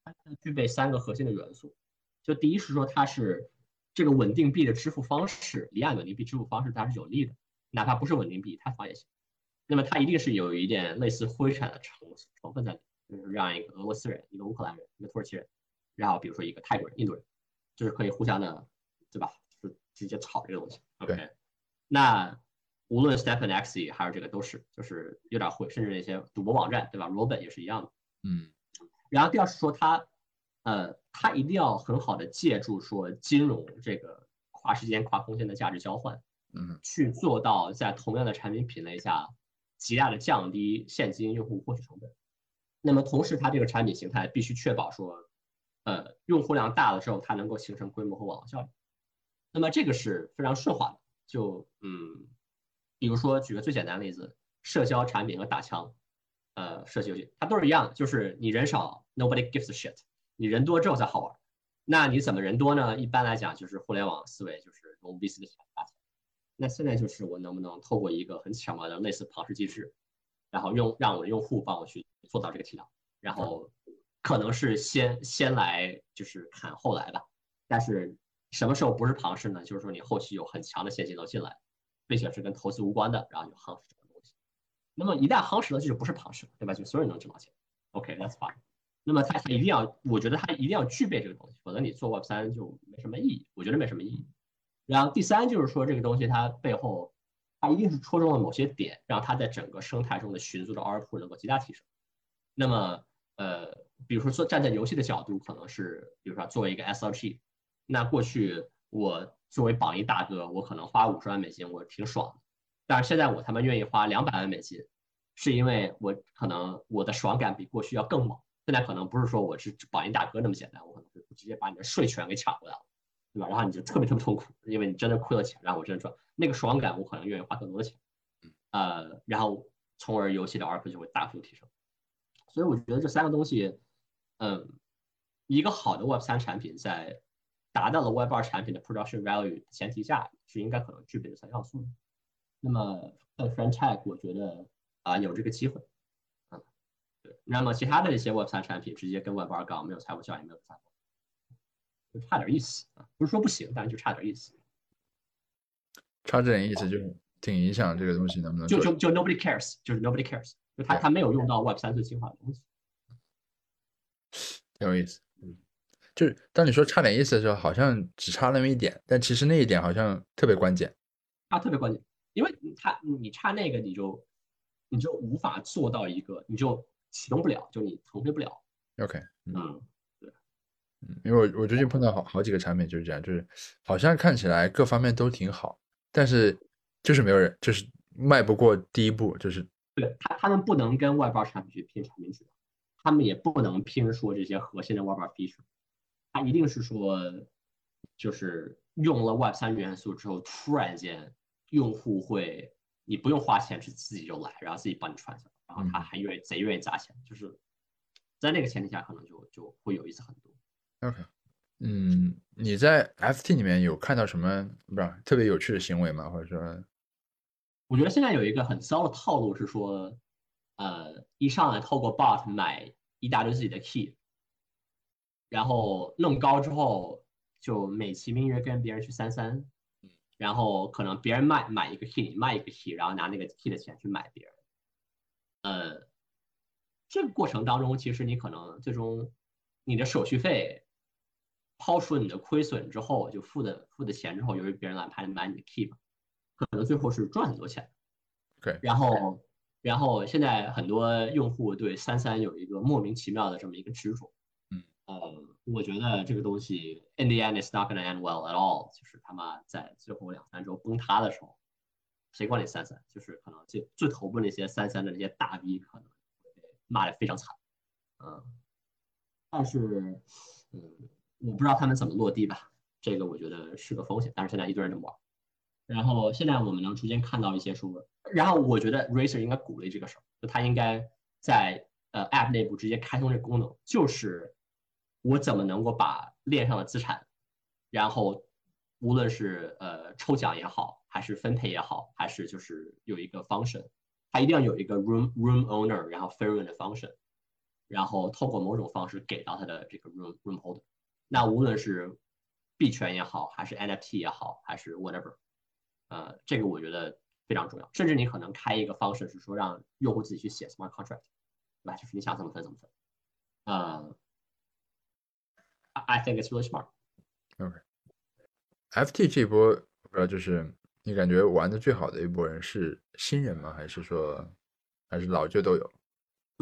它具备三个核心的元素，就第一是说它是这个稳定币的支付方式，离岸稳定币支付方式它是有利的。哪怕不是稳定币，它发也行。那么它一定是有一点类似灰产的成成分在里，就是让一个俄罗斯人、一个乌克兰人、一个土耳其人，然后比如说一个泰国人、印度人，就是可以互相的，对吧？就直接炒这个东西。OK，那无论 Stephen X 还是这个都是，就是有点会，甚至那些赌博网站，对吧？罗本也是一样的。嗯。然后第二是说它，呃，它一定要很好的借助说金融这个跨时间、跨空间的价值交换。嗯，去做到在同样的产品品类下，极大的降低现金用户获取成本。那么同时，它这个产品形态必须确保说，呃，用户量大了之后，它能够形成规模和网络效应。那么这个是非常顺滑的。就嗯，比如说举个最简单的例子，社交产品和打枪，呃，射击游戏，它都是一样的，就是你人少，nobody gives a shit，你人多之后才好玩。那你怎么人多呢？一般来讲就是互联网思维，就是用 VC 的钱打钱。那现在就是我能不能透过一个很巧妙的类似庞氏机制，然后用让我的用户帮我去做到这个体量，然后可能是先先来就是砍后来吧，但是什么时候不是庞氏呢？就是说你后期有很强的现金流进来，并且是跟投资无关的，然后就夯实这个东西。那么一旦夯实了，这就不是庞氏了，对吧？就所有人能挣到钱。OK，that's fine。那么它一定要，我觉得它一定要具备这个东西，否则你做 Web 三就没什么意义。我觉得没什么意义。然后第三就是说，这个东西它背后，它一定是戳中了某些点，让它在整个生态中的寻租的 output 能够极大提升。那么，呃，比如说说站在游戏的角度，可能是比如说作为一个 SLG，那过去我作为榜一大哥，我可能花五十万美金，我挺爽的。但是现在我他妈愿意花两百万美金，是因为我可能我的爽感比过去要更猛。现在可能不是说我是榜一大哥那么简单，我可能是直接把你的税权给抢过来了，对吧？然后你就特别特别痛苦，因为你真的亏了钱，然后我真的赚那个爽感，我可能愿意花更多的钱，呃，然后从而游戏的 RP 就会大幅提升。所以我觉得这三个东西，嗯，一个好的 Web 三产品在达到了 Web 二产品的 production value 前提下，是应该可能具备的三要素。那么在 f r e n c h Tech，我觉得啊有这个机会。对那么其他的一些 Web 三产品直接跟 Web 二杠没有财务效应，没有财务，就差点意思啊，不是说不行，但是就差点意思。差这点意思就挺影响这个东西能不能就就就 Nobody cares，就是 Nobody cares，就他他没有用到 Web 三最精华的东西，挺有意思。嗯就是当你说差点意思的时候，好像只差那么一点，但其实那一点好像特别关键。啊，特别关键，因为他你差那个，你就你就无法做到一个，你就。启动不了，就你腾飞不了。OK，嗯，对，嗯，因为我我最近碰到好好几个产品就是这样，就是好像看起来各方面都挺好，但是就是没有人，就是迈不过第一步，就是对他他们不能跟外包产品去拼产品质量，他们也不能拼说这些核心的外包 feature，他一定是说就是用了 Web 三元素之后，突然间用户会你不用花钱去自己就来，然后自己帮你串起来。然后他还愿意贼愿意砸钱，就是在那个前提下，可能就就会有意思很多。OK，嗯，你在 FT 里面有看到什么不是特别有趣的行为吗？或者说，我觉得现在有一个很骚的套路是说，呃，一上来透过 bot 买一大堆自己的 key，然后弄高之后就美其名曰跟别人去三三，然后可能别人卖买一个 key，你卖一个 key，然后拿那个 key 的钱去买别人。呃，这个过程当中，其实你可能最终你的手续费抛出你的亏损之后，就付的付的钱之后，由于别人来拍买你的 keep，可能最后是赚很多钱。对。然后，然后现在很多用户对三三有一个莫名其妙的这么一个执着。嗯。呃，我觉得这个东西 in the end is not gonna end well at all，就是他妈在最后两三周崩塌的时候。谁管你三三？就是可能最最头部那些三三的那些大 V，可能会被骂的非常惨，嗯，但是，嗯，我不知道他们怎么落地吧，这个我觉得是个风险。但是现在一堆人这么玩，然后现在我们能逐渐看到一些说，然后我觉得 Racer 应该鼓励这个事儿，就他应该在呃 App 内部直接开通这个功能，就是我怎么能够把链上的资产，然后无论是呃抽奖也好。还是分配也好，还是就是有一个 function，它一定要有一个 room room owner，然后 fair room 的 function，然后透过某种方式给到他的这个 room room holder。那无论是币权也好，还是 NFT 也好，还是 whatever，呃，这个我觉得非常重要。甚至你可能开一个方式是说让用户自己去写 smart contract，对吧？就是你想怎么分怎么分。呃，I think it's really smart。OK，FT 这波不知道就是。你感觉玩的最好的一波人是新人吗？还是说，还是老旧都有？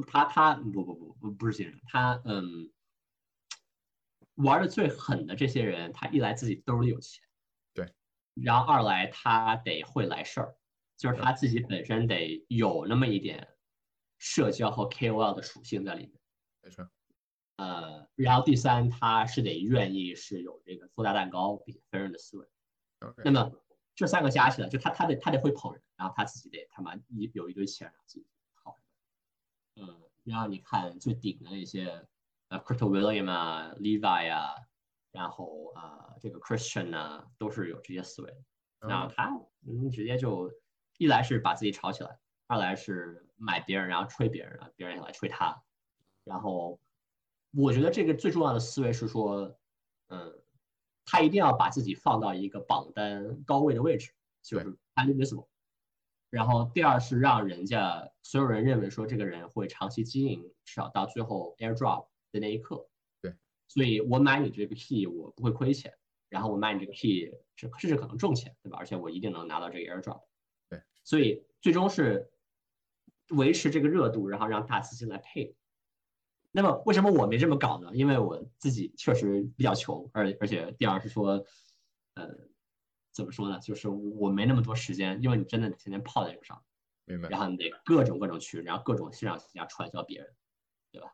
他他不不不不不是新人，他嗯，玩的最狠的这些人，他一来自己兜里有钱，对，然后二来他得会来事儿，就是他自己本身得有那么一点社交和 KOL 的属性在里面，没错。呃，然后第三，他是得愿意是有这个做大蛋糕并且分人的思维。那么。这三个加起来，就他他得他得会捧人，然后他自己得他妈一有一堆钱，然后自己好。嗯，然后你看最顶的那些，呃，Crypto William 啊，Levi 啊，然后啊，这个 Christian 呢，都是有这些思维。然后他嗯直接就一来是把自己炒起来，二来是买别人，然后吹别人，然后别人也来吹他。然后我觉得这个最重要的思维是说，嗯。他一定要把自己放到一个榜单高位的位置，就是 invisible。然后第二是让人家所有人认为说这个人会长期经营，至少到最后 airdrop 的那一刻。对，所以我买你这个 key 我不会亏钱，然后我卖你这个 key 甚至可能挣钱，对吧？而且我一定能拿到这个 airdrop。对，所以最终是维持这个热度，然后让大资金来配。那么为什么我没这么搞呢？因为我自己确实比较穷，而而且第二是说，呃，怎么说呢？就是我没那么多时间，因为你真的天天泡在这个上，明白。然后你得各种各种去，然后各种线上线下传销别人，对吧？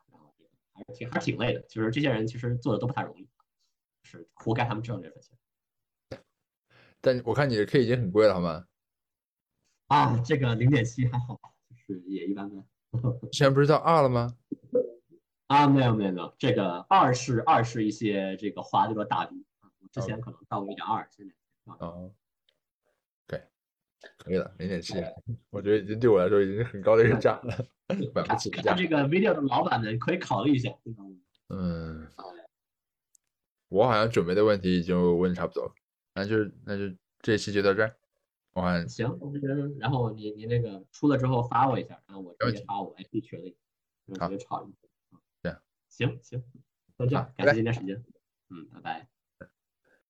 还是挺还是挺累的。就是这些人其实做的都不太容易，是活该他们挣这份钱。但我看你的 K 已经很贵了，好吗？啊，这个零点七还好，就是也一般般。现在不是到二了吗？啊，没有没有没有，这个二是二是一些这个华德大笔啊，之前可能到过一点二，现在哦可以了，零点七，我觉得已经对我来说已经是很高的一个价了，买不起看这个 video 的老板呢可以考虑一下，嗯，我好像准备的问题已经问差不多了，那就那就这期就到这儿，我看行，然后你你那个出了之后发我一下，然后我直接发我 IP 群里，直接炒一。行。行，那这样，感谢今天时间，嗯，拜拜。